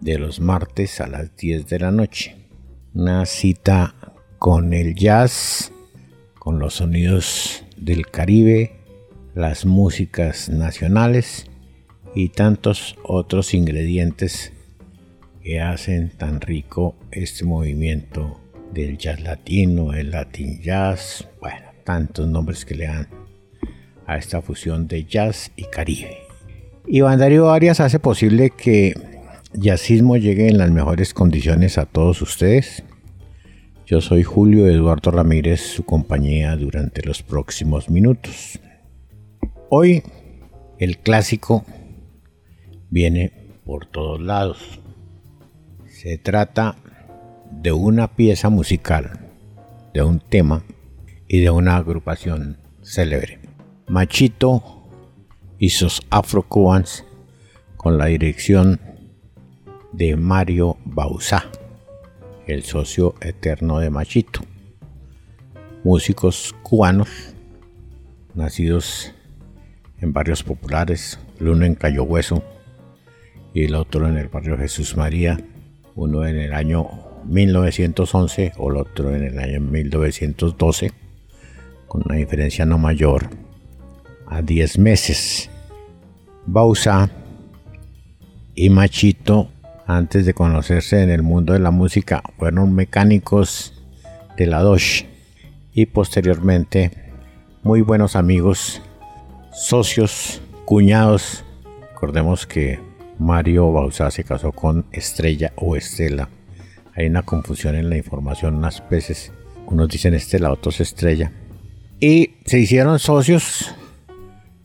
de los martes a las 10 de la noche. Una cita con el jazz, con los sonidos del Caribe, las músicas nacionales y tantos otros ingredientes que hacen tan rico este movimiento del jazz latino, el latin jazz, bueno, tantos nombres que le dan a esta fusión de jazz y caribe. Iván Darío Arias hace posible que Jazzismo llegue en las mejores condiciones a todos ustedes. Yo soy Julio Eduardo Ramírez, su compañía durante los próximos minutos. Hoy el clásico viene por todos lados. Se trata de una pieza musical, de un tema y de una agrupación célebre. Machito y sus Afro-Cubans con la dirección de Mario Bausá, el socio eterno de Machito. Músicos cubanos nacidos en barrios populares, el uno en Cayo Hueso y el otro en el barrio Jesús María, uno en el año 1911 o el otro en el año 1912, con una diferencia no mayor a 10 meses. Bausa y Machito, antes de conocerse en el mundo de la música, fueron mecánicos de la Dodge y posteriormente muy buenos amigos, socios, cuñados. Recordemos que Mario Bausa se casó con Estrella o Estela. Hay una confusión en la información, unas veces unos dicen Estela, otros Estrella. Y se hicieron socios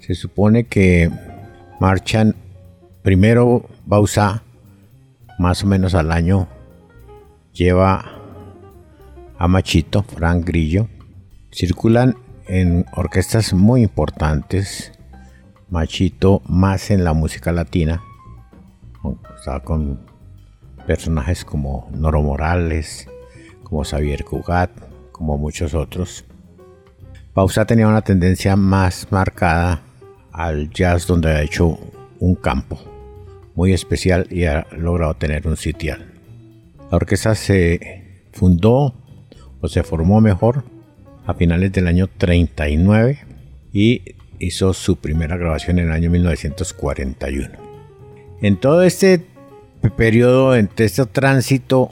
se supone que marchan primero Bausa, más o menos al año, lleva a Machito, Frank Grillo. Circulan en orquestas muy importantes. Machito más en la música latina. Estaba con personajes como Noro Morales, como Xavier Cugat, como muchos otros. Bausa tenía una tendencia más marcada al jazz donde ha hecho un campo muy especial y ha logrado tener un sitial. La orquesta se fundó o se formó mejor a finales del año 39 y hizo su primera grabación en el año 1941. En todo este periodo, en este tránsito,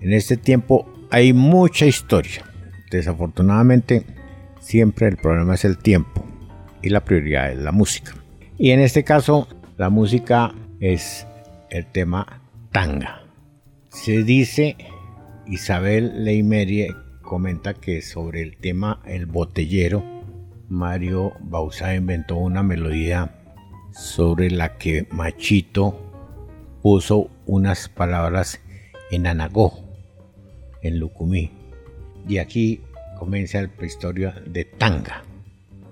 en este tiempo, hay mucha historia. Desafortunadamente, siempre el problema es el tiempo y la prioridad es la música. Y en este caso, la música es el tema tanga. Se dice, Isabel Leimerie comenta que sobre el tema El Botellero, Mario Bausá inventó una melodía sobre la que Machito puso unas palabras en Anagó, en Lucumí. Y aquí comienza la historia de Tanga.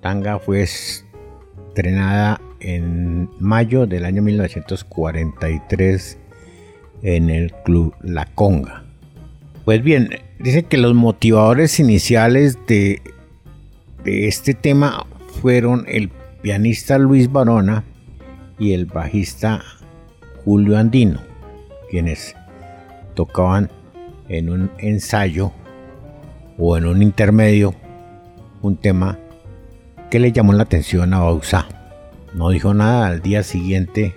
Tanga fue estrenada en mayo del año 1943 en el club La Conga. Pues bien, dice que los motivadores iniciales de, este tema fueron el pianista Luis Barona y el bajista Julio Andino, quienes tocaban en un ensayo o en un intermedio un tema ¿Qué le llamó la atención a Bausa? No dijo nada al día siguiente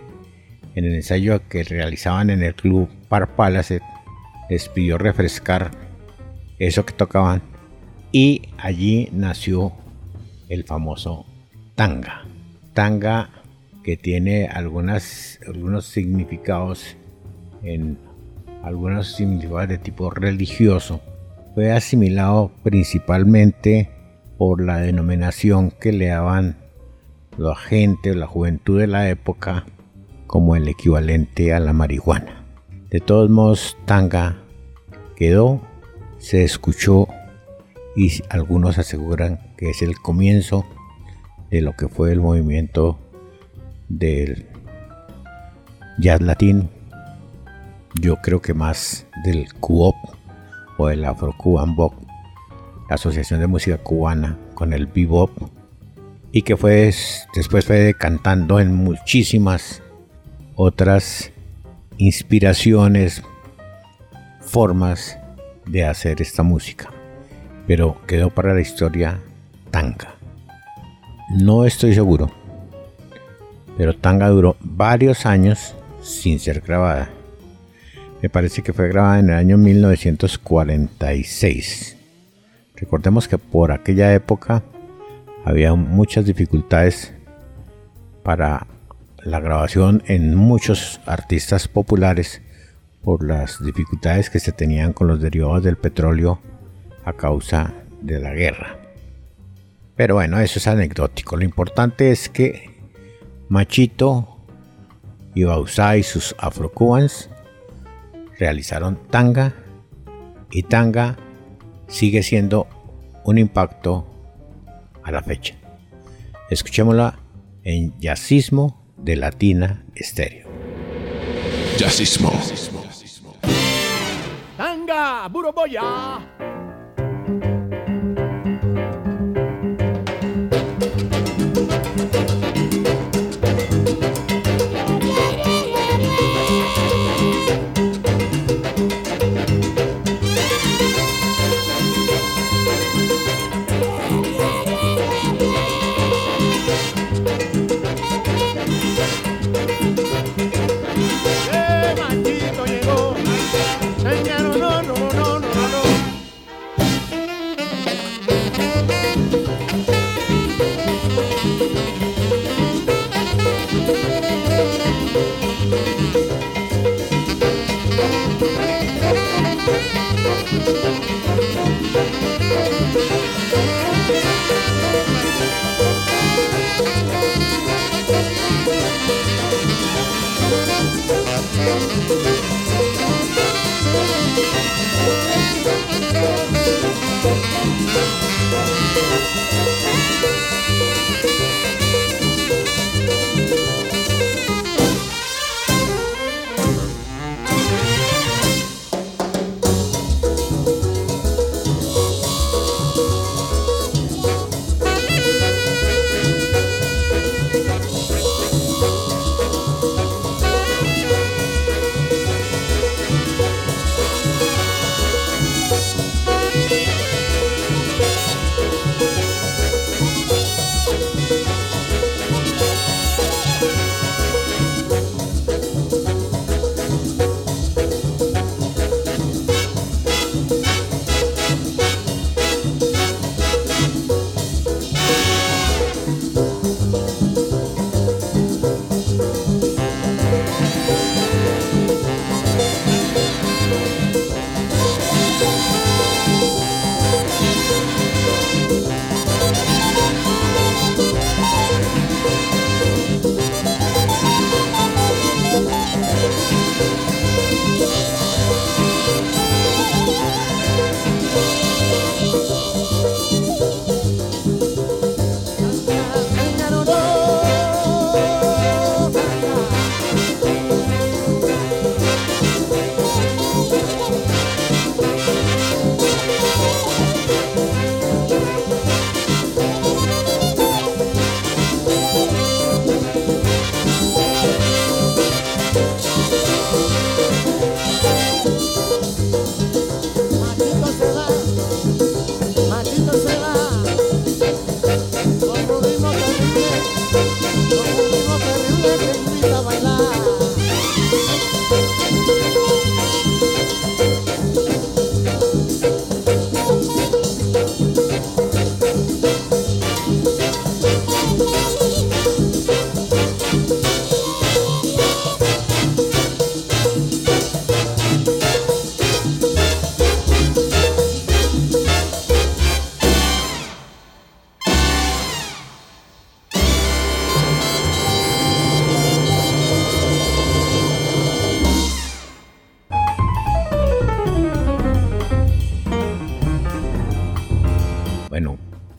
en el ensayo que realizaban en el club Par Palace. Les pidió refrescar eso que tocaban y allí nació el famoso tanga. Tanga que tiene algunos significados en algunos significados de tipo religioso. Fue asimilado principalmente por la denominación que le daban la gente, la juventud de la época como el equivalente a la marihuana. De todos modos, tanga quedó, se escuchó y algunos aseguran que es el comienzo de lo que fue el movimiento del jazz latino. Yo creo que más del Cuop o el Afro Cuban Bop, la Asociación de Música Cubana con el bebop y que fue después fue cantando en muchísimas otras inspiraciones, formas de hacer esta música. Pero quedó para la historia Tanga. No estoy seguro, pero Tanga duró varios años sin ser grabada. Me parece que fue grabada en el año 1946. Recordemos que por aquella época había muchas dificultades para la grabación en muchos artistas populares por las dificultades que se tenían con los derivados del petróleo a causa de la guerra. Pero bueno, eso es anecdótico. Lo importante es que Machito y Bausá y sus afrocubans realizaron Tanga y Tanga sigue siendo un impacto a la fecha. Escuchémosla en Yacismo de Latina Estéreo. Yacismo. Tanga, Buroboya. Thank you.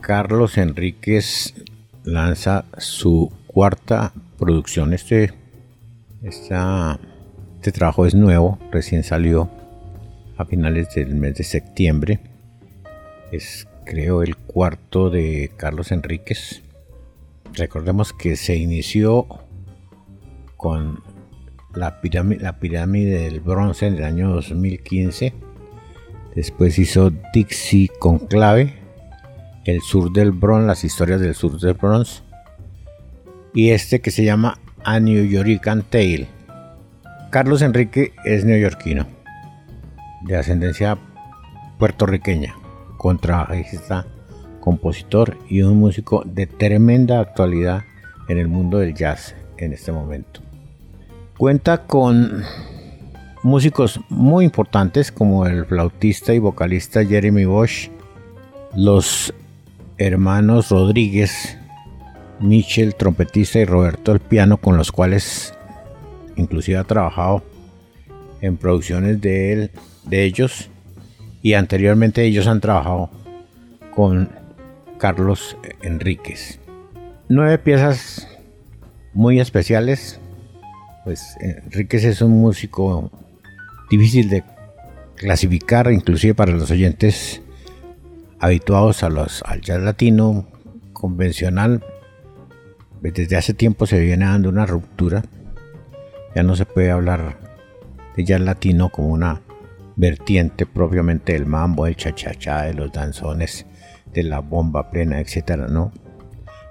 Carlos Enríquez lanza su cuarta producción. Este, este trabajo es nuevo, recién salió a finales del mes de septiembre. Es creo el cuarto de Carlos Enríquez. Recordemos que se inició con la pirámide, la pirámide del bronce en el año 2015. Después hizo Dixie con clave, el sur del bronce, las historias del sur del bronce. Y este que se llama A New York Tale. Carlos Enrique es neoyorquino, de ascendencia puertorriqueña, contrabajista, compositor y un músico de tremenda actualidad en el mundo del jazz en este momento. Cuenta con músicos muy importantes como el flautista y vocalista Jeremy Bosch, los hermanos Rodríguez, Michel, trompetista y Roberto el piano, con los cuales inclusive ha trabajado en producciones de él, de ellos, y anteriormente ellos han trabajado con Carlos Enríquez. Nueve piezas muy especiales pues Enríquez es un músico difícil de clasificar, inclusive para los oyentes habituados a los, al jazz latino convencional. Desde hace tiempo se viene dando una ruptura. Ya no se puede hablar de jazz latino como una vertiente propiamente del mambo, del cha-cha-cha, de los danzones, de la bomba plena, etcétera, ¿no?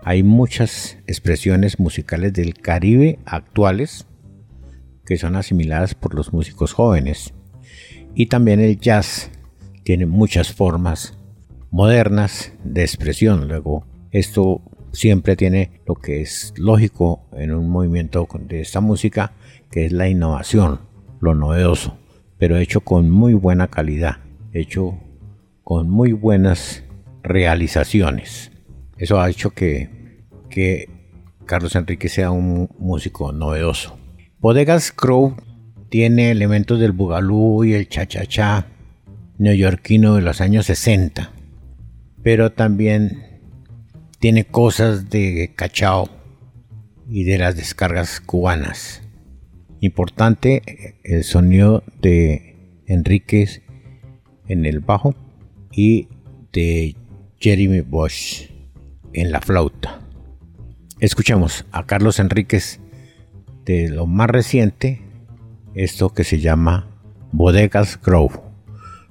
Hay muchas expresiones musicales del Caribe actuales que son asimiladas por los músicos jóvenes. Y también el jazz tiene muchas formas modernas de expresión. Luego, esto siempre tiene lo que es lógico en un movimiento de esta música, que es la innovación, lo novedoso, pero hecho con muy buena calidad, hecho con muy buenas realizaciones. Eso ha hecho que, que Carlos Enrique sea un músico novedoso. Bodegas Crow tiene elementos del bugalú y el cha-cha-cha neoyorquino de los años 60, pero también tiene cosas de cachao y de las descargas cubanas. Importante el sonido de Enríquez en el bajo y de Jeremy Bosch en la flauta. Escuchemos a Carlos Enríquez de lo más reciente, esto que se llama Bodegas Grove.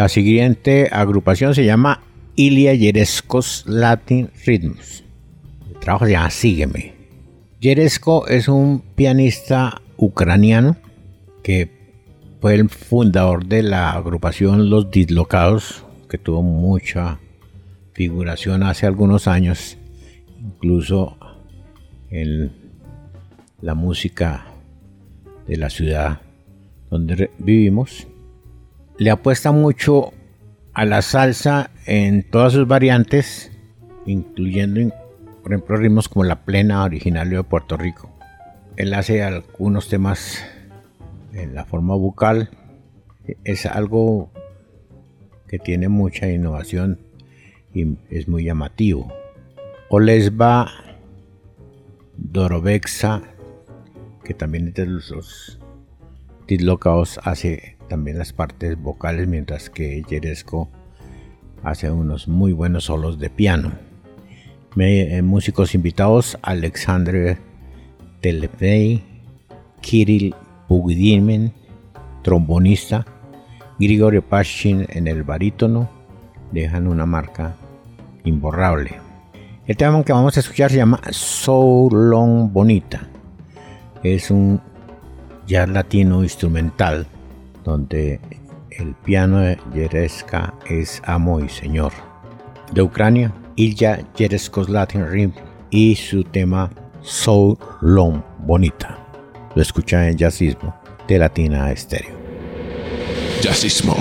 La siguiente agrupación se llama Ilia Yerescos Latin Rhythms. El trabajo se llama Sígueme. Yeresko es un pianista ucraniano que fue el fundador de la agrupación Los Dislocados, que tuvo mucha figuración hace algunos años, incluso en la música de la ciudad donde vivimos. Le apuesta mucho a la salsa en todas sus variantes, incluyendo, por ejemplo, ritmos como la plena originario de Puerto Rico. Él hace algunos temas en la forma vocal. Es algo que tiene mucha innovación y es muy llamativo. Olesba Dorovexa, que también de los dislocados, hace también las partes vocales, mientras que Yeresco hace unos muy buenos solos de piano. Eh, músicos invitados: Alexandre Telefei, Kirill Bugdimen, trombonista, Grigorio Pashin en el barítono, dejan una marca imborrable. El tema que vamos a escuchar se llama So Long Bonita. Es un jazz latino instrumental donde el piano de Jereska es amo y señor. De Ucrania, Ilya Jereskos Latin Rim y su tema So Long Bonita. Lo escucha en Jazzismo de Latina Estéreo. Jazzismo.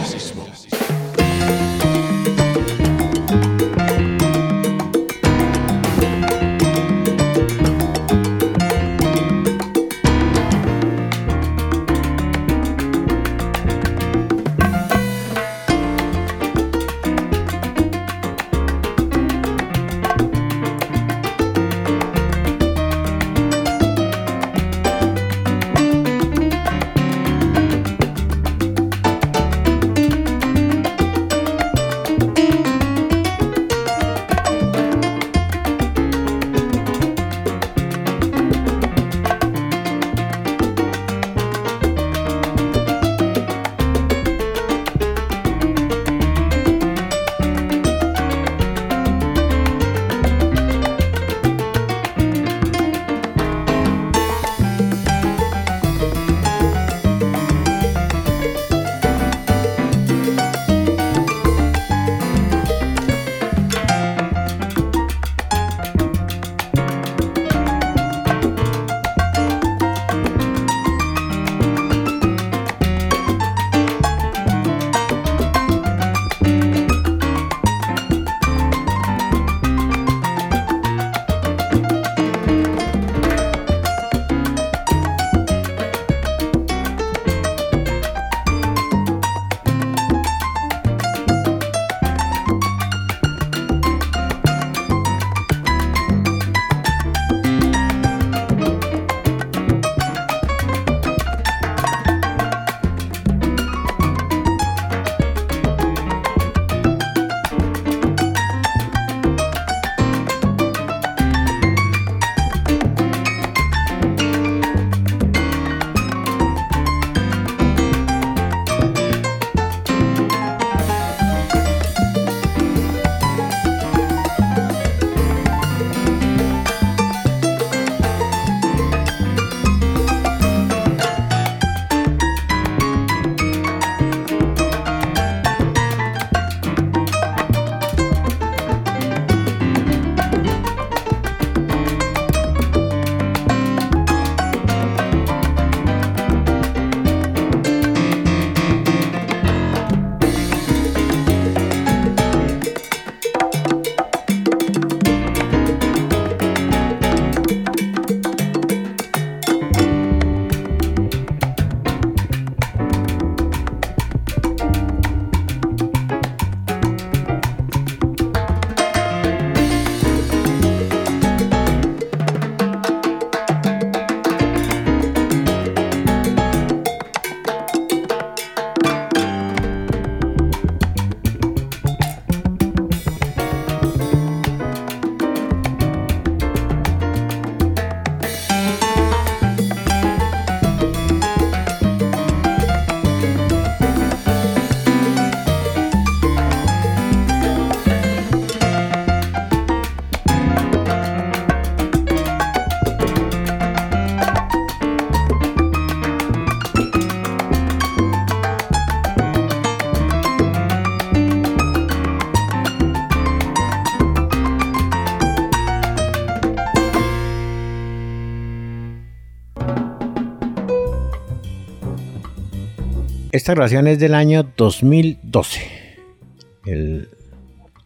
Esta es del año 2012.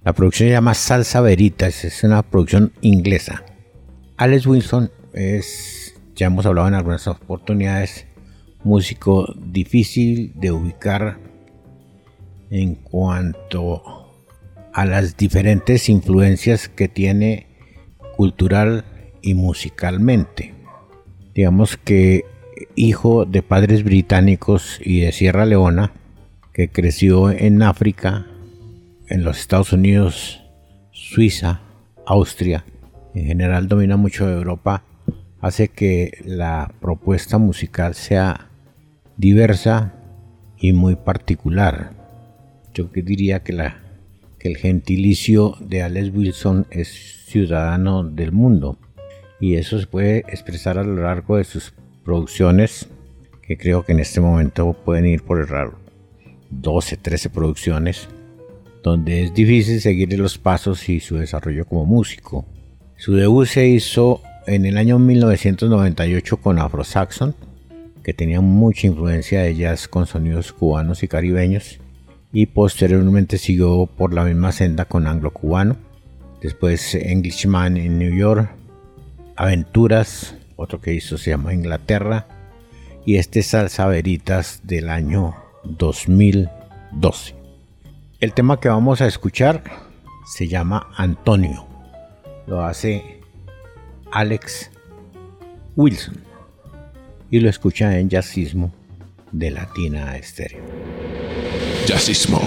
la producción se llama Salsa Veritas, es una producción inglesa. Alex Wilson es, ya hemos hablado en algunas oportunidades, músico difícil de ubicar en cuanto a las diferentes influencias que tiene cultural y musicalmente. Digamos que hijo de padres británicos y de Sierra Leona, que creció en África, en los Estados Unidos, Suiza, Austria, en general domina mucho Europa, hace que la propuesta musical sea diversa y muy particular. Yo diría que, que el gentilicio de Alex Wilson es ciudadano del mundo y eso se puede expresar a lo largo de sus producciones que creo que en este momento pueden ir por el raro 12, 13 producciones donde es difícil seguir los pasos y su desarrollo como músico. Su debut se hizo en el año 1998 con Afro Saxon, que tenía mucha influencia de jazz con sonidos cubanos y caribeños, y posteriormente siguió por la misma senda con Anglo Cubano, después Englishman en New York, Aventuras, otro que hizo se llama Inglaterra, y este Salsa Veritas del año 2012. El tema que vamos a escuchar se llama Antonio. Lo hace Alex Wilson y lo escucha en Jazzismo de Latina Estéreo. Jazzismo.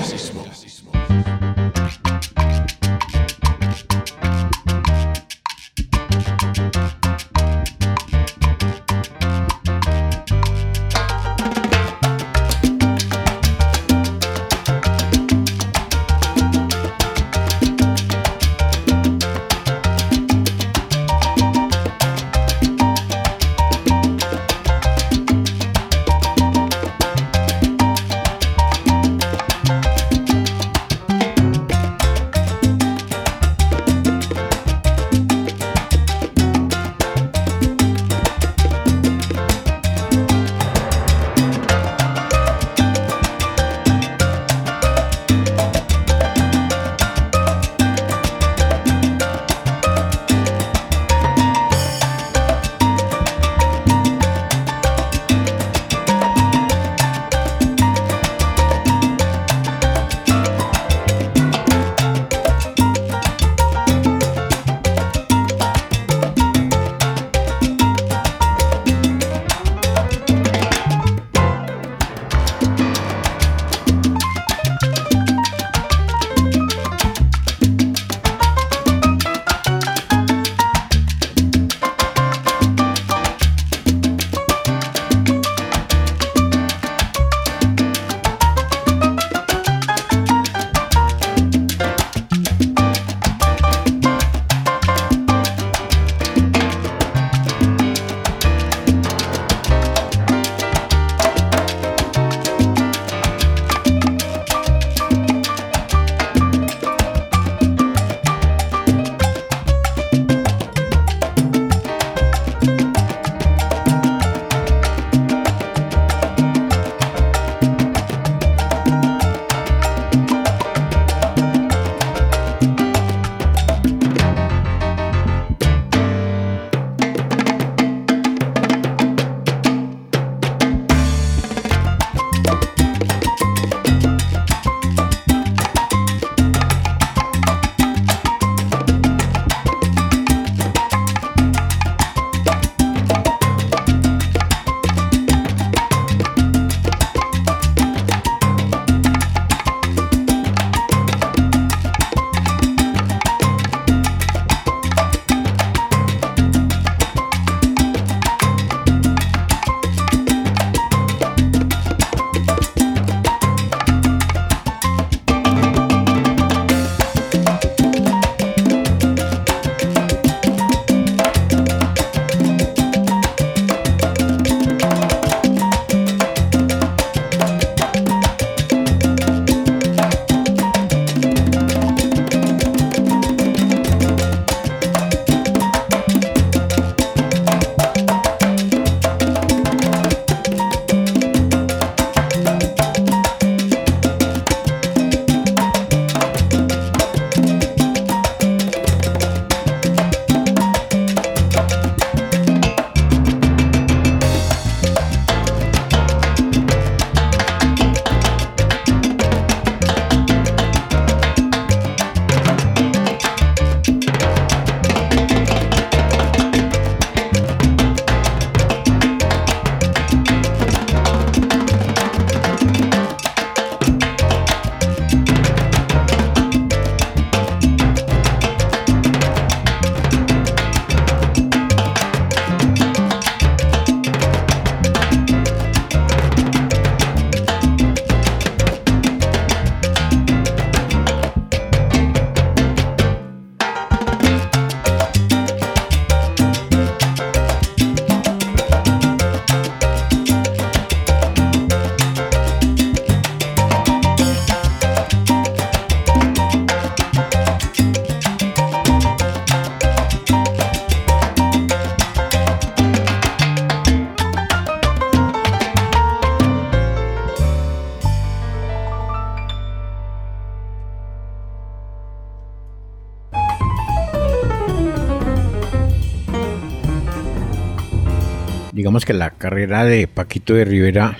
Digamos que la carrera de Paquito de Rivera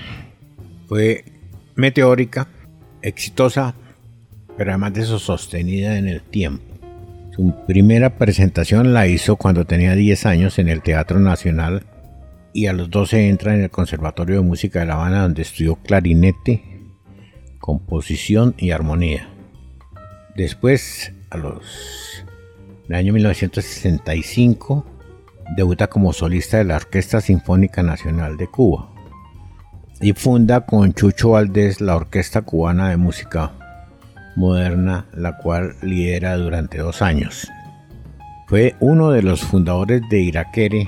fue meteórica, exitosa, pero además de eso sostenida en el tiempo. Su primera presentación la hizo cuando tenía 10 años en el Teatro Nacional y a los 12 entra en el Conservatorio de Música de La Habana donde estudió clarinete, composición y armonía. Después, a los en el año 1965, debuta como solista de la Orquesta Sinfónica Nacional de Cuba y funda con Chucho Valdés la Orquesta Cubana de Música Moderna, la cual lidera durante dos años. Fue uno de los fundadores de Iraquere,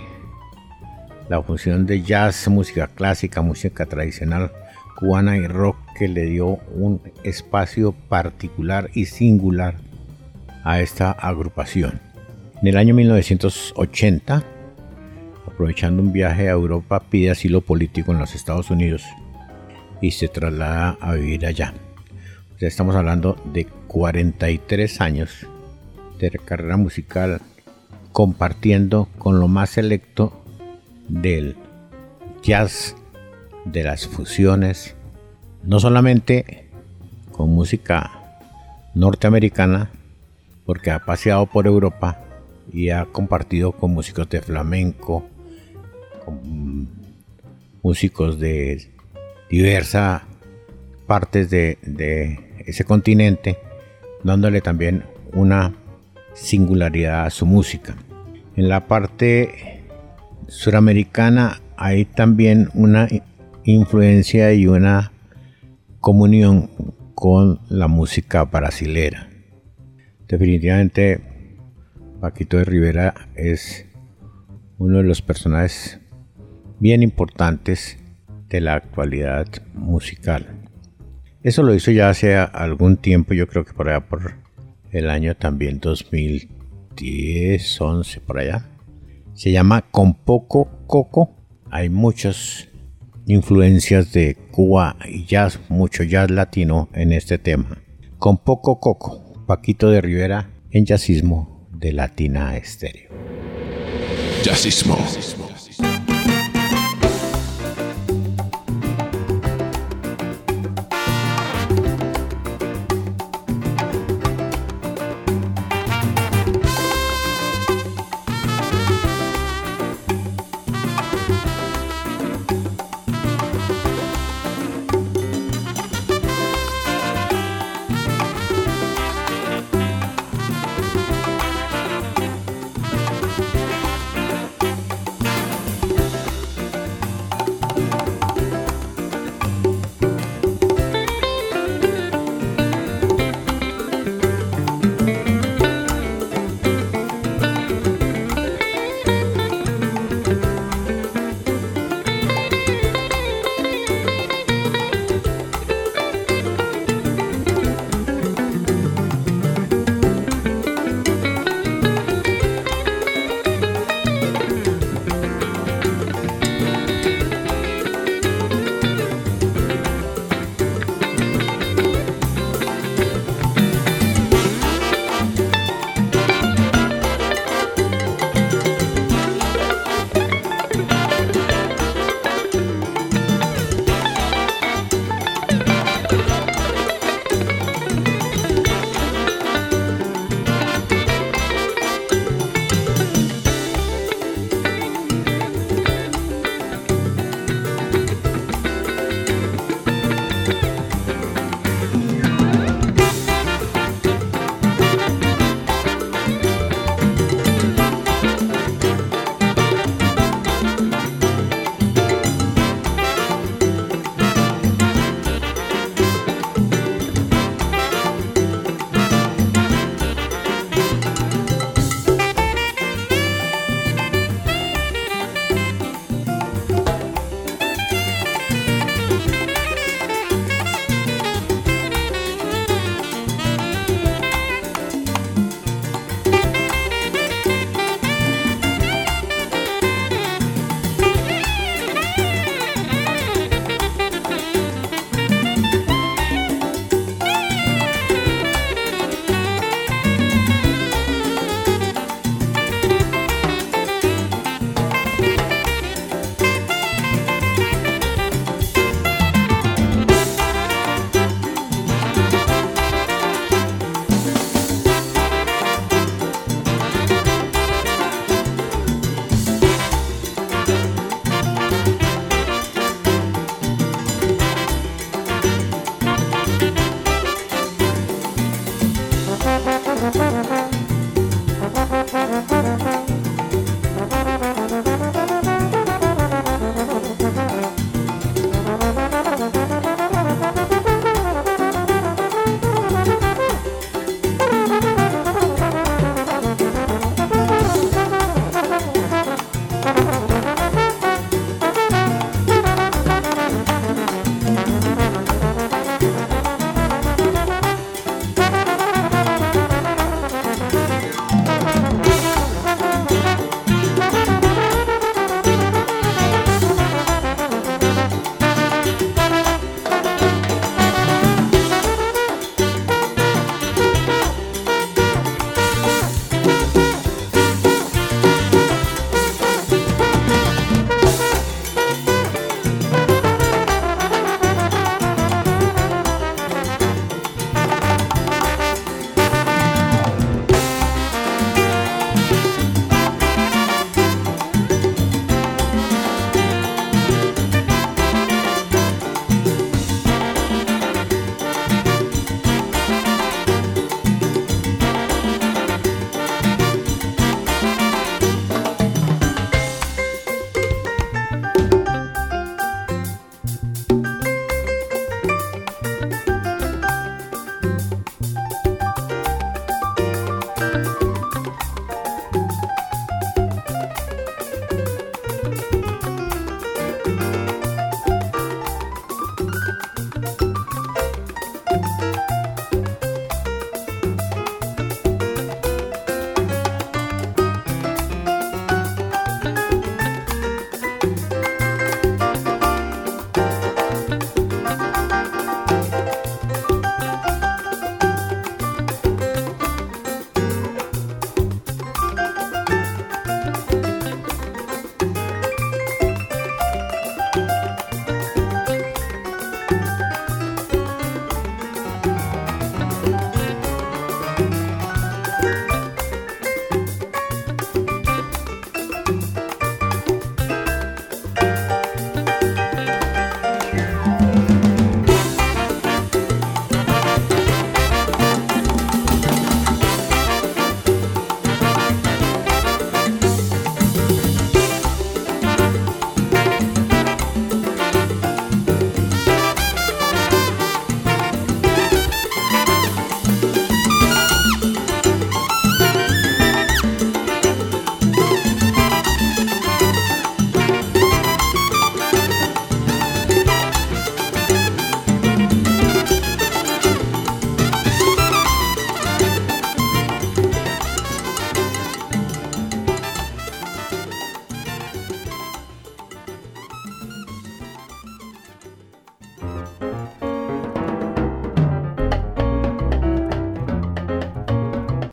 la función de jazz, música clásica, música tradicional cubana y rock que le dio un espacio particular y singular a esta agrupación. En el año 1980, aprovechando un viaje a Europa, pide asilo político en los Estados Unidos y se traslada a vivir allá. Ya estamos hablando de 43 años de carrera musical compartiendo con lo más selecto del jazz, de las fusiones, no solamente con música norteamericana, porque ha paseado por Europa y ha compartido con músicos de flamenco, con músicos de diversas partes de, de ese continente, dándole también una singularidad a su música. En la parte suramericana hay también una influencia y una comunión con la música brasilera. Definitivamente Paquito de Rivera es uno de los personajes bien importantes de la actualidad musical. Eso lo hizo ya hace algún tiempo, yo creo que por allá por el año también 2010, 11, por allá. Se llama Con Poco Coco. Hay muchas influencias de Cuba y jazz, mucho jazz latino en este tema. Con Poco Coco, Paquito de Rivera en Jazzismo de Latina Estéreo. Jazzismo.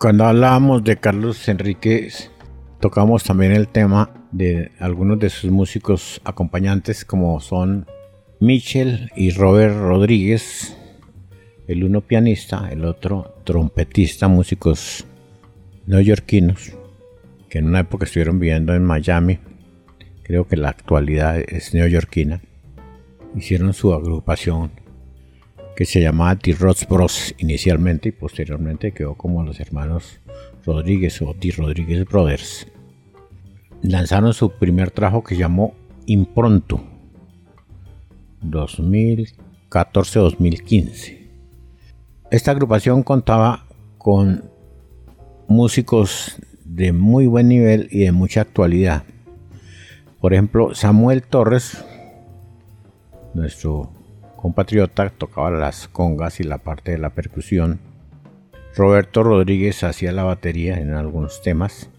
Cuando hablábamos de Carlos Enríquez, tocamos también el tema de algunos de sus músicos acompañantes como son Michel y Robert Rodríguez, el uno pianista, el otro trompetista, músicos neoyorquinos, que en una época estuvieron viviendo en Miami, creo que la actualidad es neoyorquina, hicieron su agrupación que se llamaba The Rods Bros inicialmente y posteriormente quedó como los hermanos Rodríguez o The Rodríguez Brothers. Lanzaron su primer trabajo que llamó Impronto 2014-2015. Esta agrupación contaba con músicos de muy buen nivel y de mucha actualidad. Por ejemplo, Samuel Torres, nuestro compatriota tocaba las congas y la parte de la percusión. Roberto Rodríguez hacía la batería en algunos temas.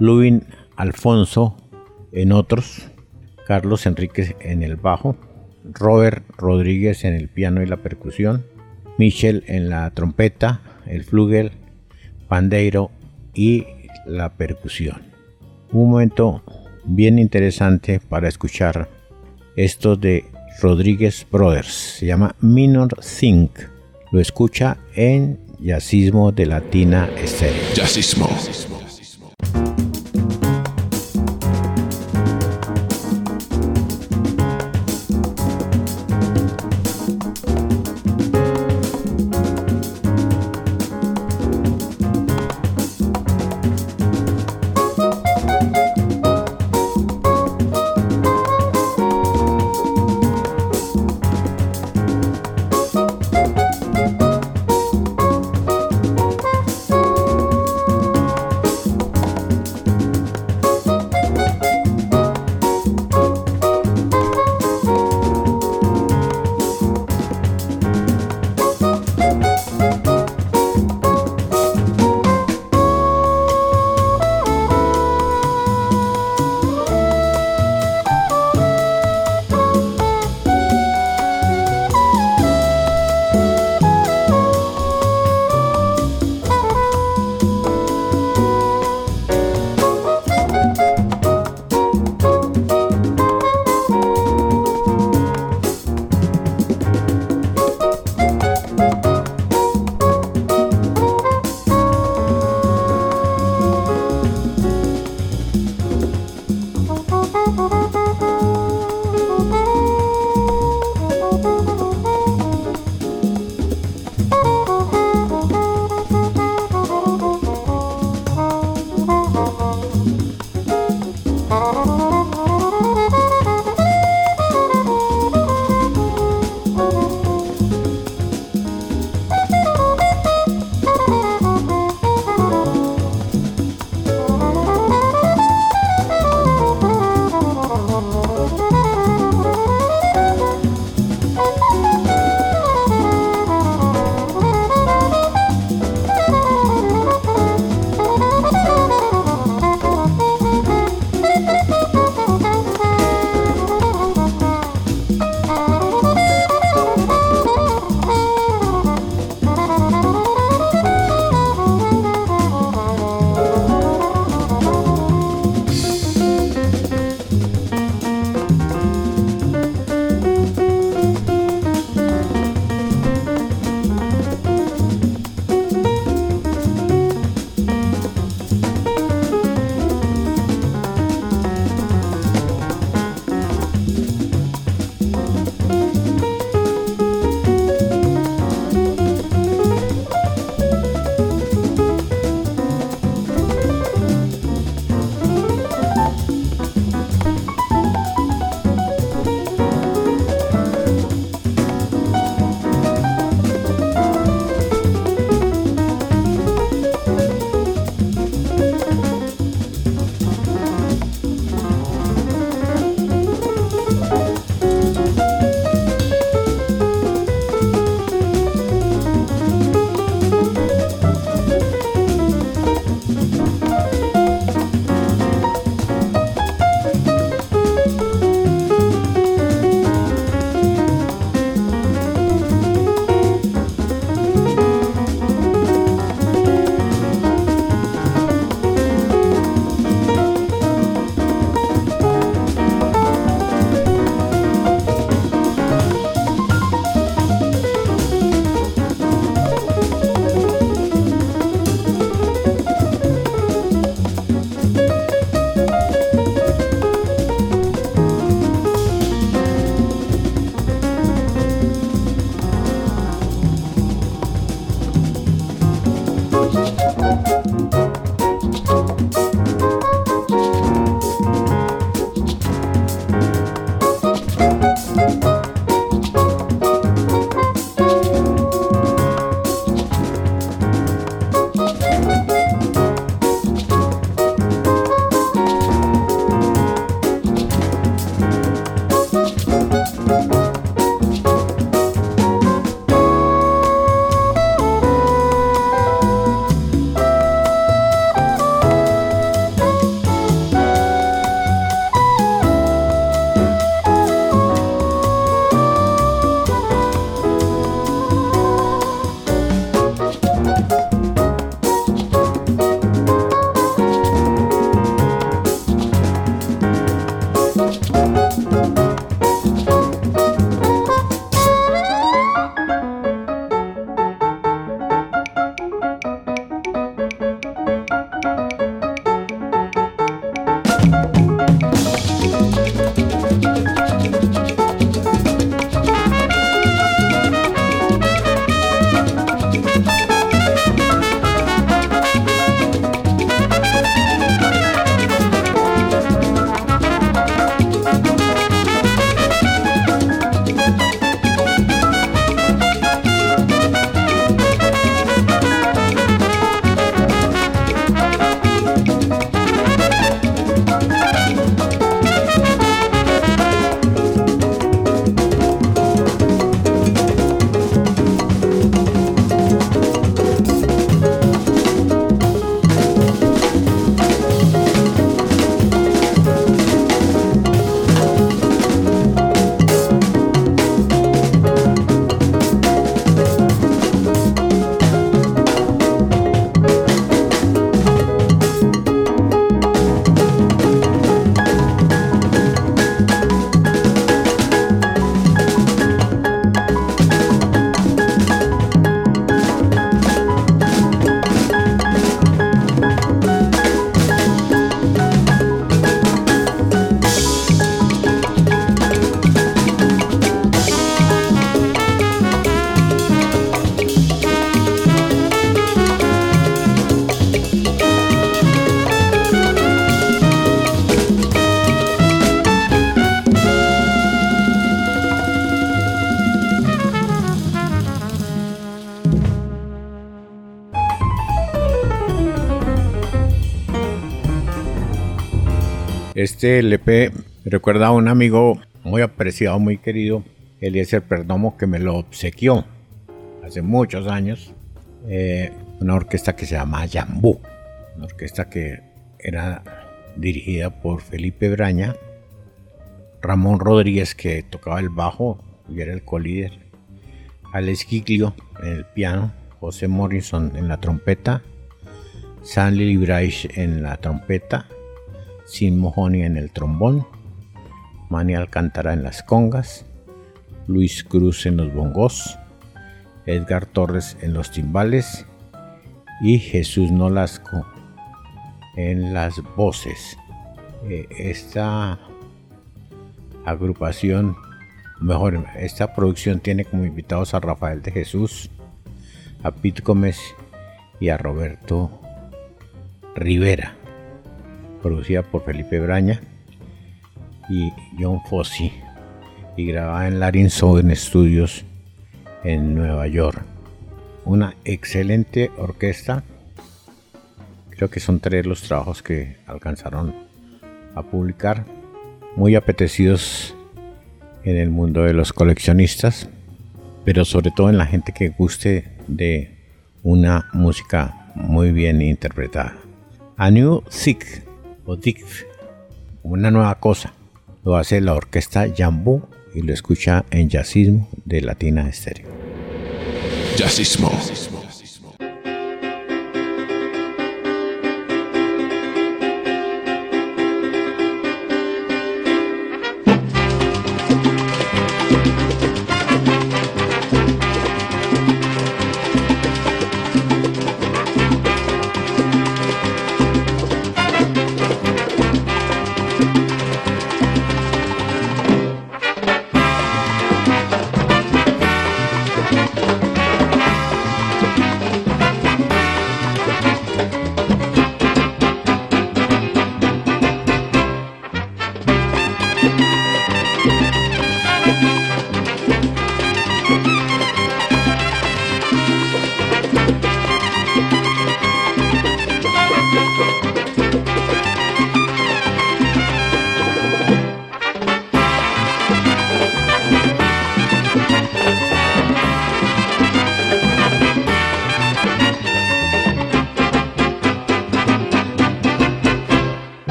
Lubin Alfonso en otros. Carlos Enríquez en el bajo. Robert Rodríguez en el piano y la percusión. Michel en la trompeta, el flugel, pandeiro y la percusión. Un momento bien interesante para escuchar esto de Rodríguez Brothers. Se llama Minor Think. Lo escucha en Yacismo de Latina Estéreo. Yacismo. Este LP recuerda a un amigo muy apreciado, muy querido, Eliezer Perdomo, que me lo obsequió hace muchos años. eh, una orquesta que se llama Yambú, una orquesta que era dirigida por Felipe Braña, Ramón Rodríguez que tocaba el bajo y era el colíder, Alex Giglio en el piano, José Morrison en la trompeta, Stanley Bryce en la trompeta, Sin Mohoney en el trombón, Manny Alcántara en las congas, Luis Cruz en los bongos, Edgar Torres en los timbales y Jesús Nolasco en las voces. Eh, esta agrupación, mejor, esta producción tiene como invitados a Rafael de Jesús, a Pete Gómez y a Roberto Rivera, producida por Felipe Braña y John Fossi y grabada en Larin Sound Studios en Nueva York. Una excelente orquesta. Creo que son tres los trabajos que alcanzaron a publicar. Muy apetecidos en el mundo de los coleccionistas, pero sobre todo en la gente que guste de una música muy bien interpretada. A New Thick Dick, una nueva cosa, lo hace la orquesta Jambú y lo escucha en Jazzismo de Latina Estéreo. Jazzismo.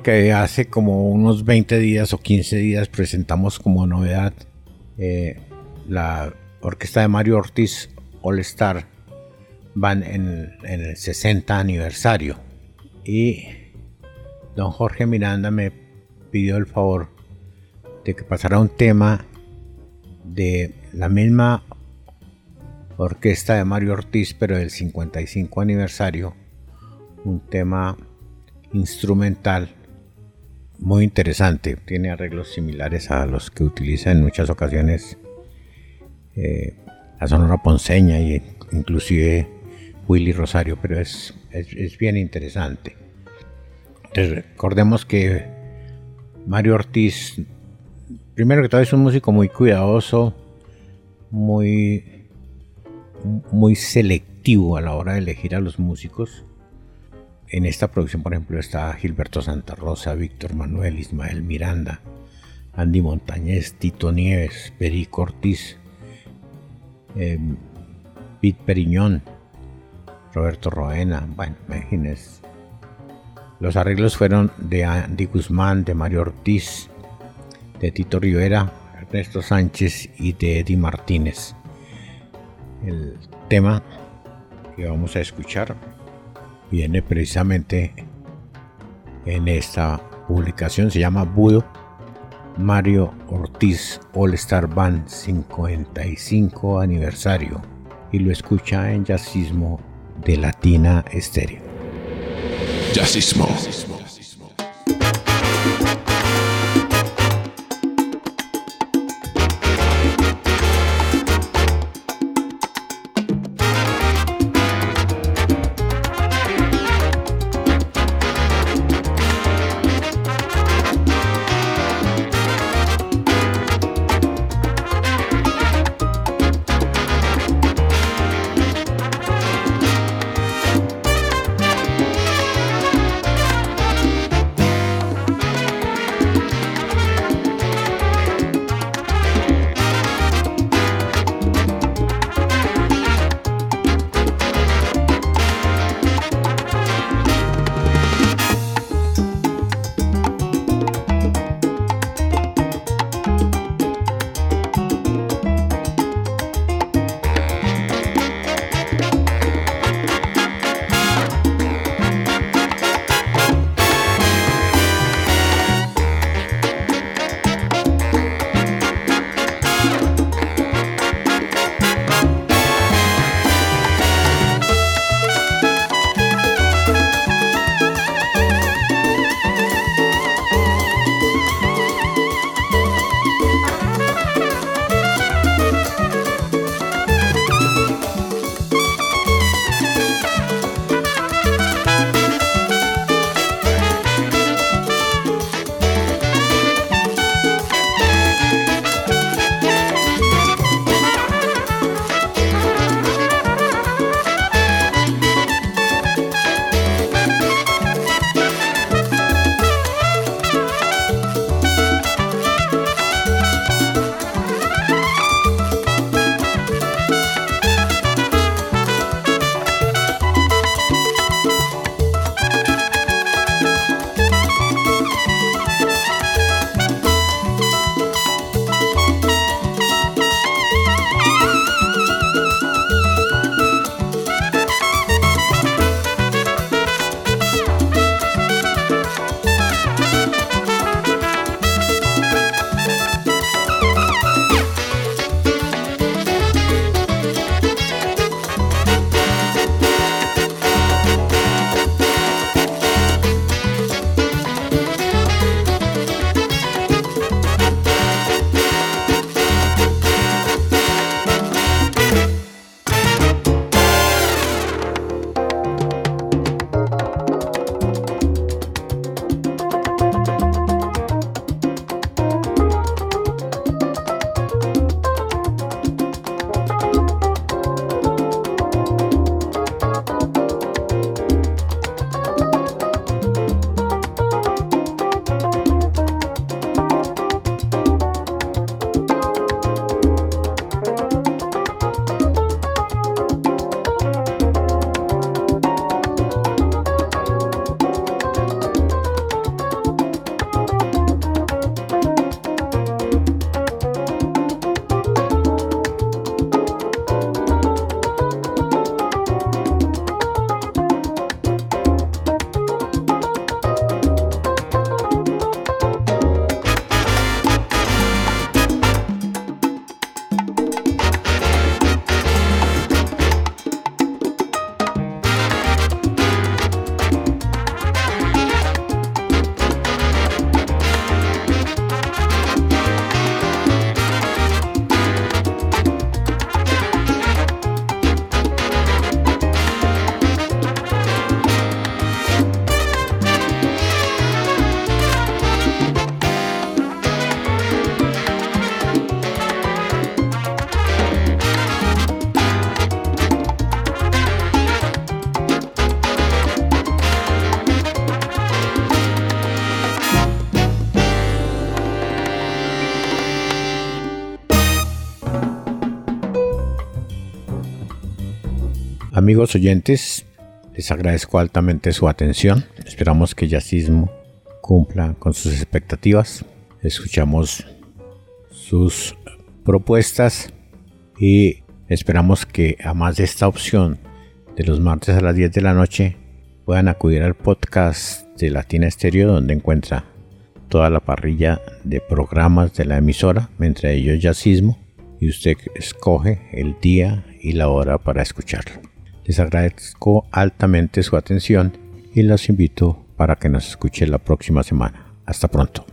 Que hace como unos 20 días o 15 días presentamos como novedad eh, la orquesta de Mario Ortiz All Star van en, el 60 aniversario. Y don Jorge Miranda me pidió el favor de que pasara un tema de la misma orquesta de Mario Ortiz pero del 55 aniversario un tema instrumental muy interesante tiene arreglos similares a los que utiliza en muchas ocasiones eh, la Sonora Ponceña y inclusive Willy Rosario, pero es, es, bien interesante. recordemos que Mario Ortiz, primero que todo, es un músico muy cuidadoso, muy, muy selectivo a la hora de elegir a los músicos. En esta producción, por ejemplo, está Gilberto Santa Rosa, Víctor Manuel, Ismael Miranda, Andy Montañez, Tito Nieves, Perico Ortiz, eh, Pete Periñón, Roberto Roena, bueno, imagínense. Los arreglos fueron de Andy Guzmán, de Mario Ortiz, de Tito Rivera, Ernesto Sánchez y de Eddie Martínez. El tema que vamos a escuchar viene precisamente en esta publicación, se llama Budo Mario Ortiz All Star Band 55 aniversario y lo escucha en Jazzismo de Latina Estéreo. Jazzismo. Amigos oyentes, les agradezco altamente su atención. Esperamos que Yacismo cumpla con sus expectativas. Escuchamos sus propuestas y esperamos que a más de esta opción de los martes a las 10 de la noche puedan acudir al podcast de Latina Estéreo donde encuentra toda la parrilla de programas de la emisora, entre ellos Yacismo, y usted escoge el día y la hora para escucharlo. Les agradezco altamente su atención y los invito para que nos escuche la próxima semana. Hasta pronto.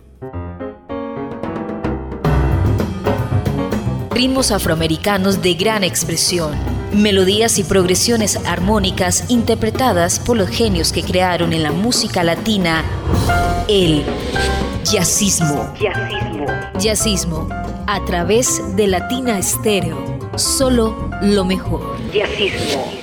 Ritmos afroamericanos de gran expresión, melodías y progresiones armónicas interpretadas por los genios que crearon en la música latina el jazzismo. Jazzismo. Jazzismo a través de Latina Estéreo. Solo lo mejor. Jazzismo.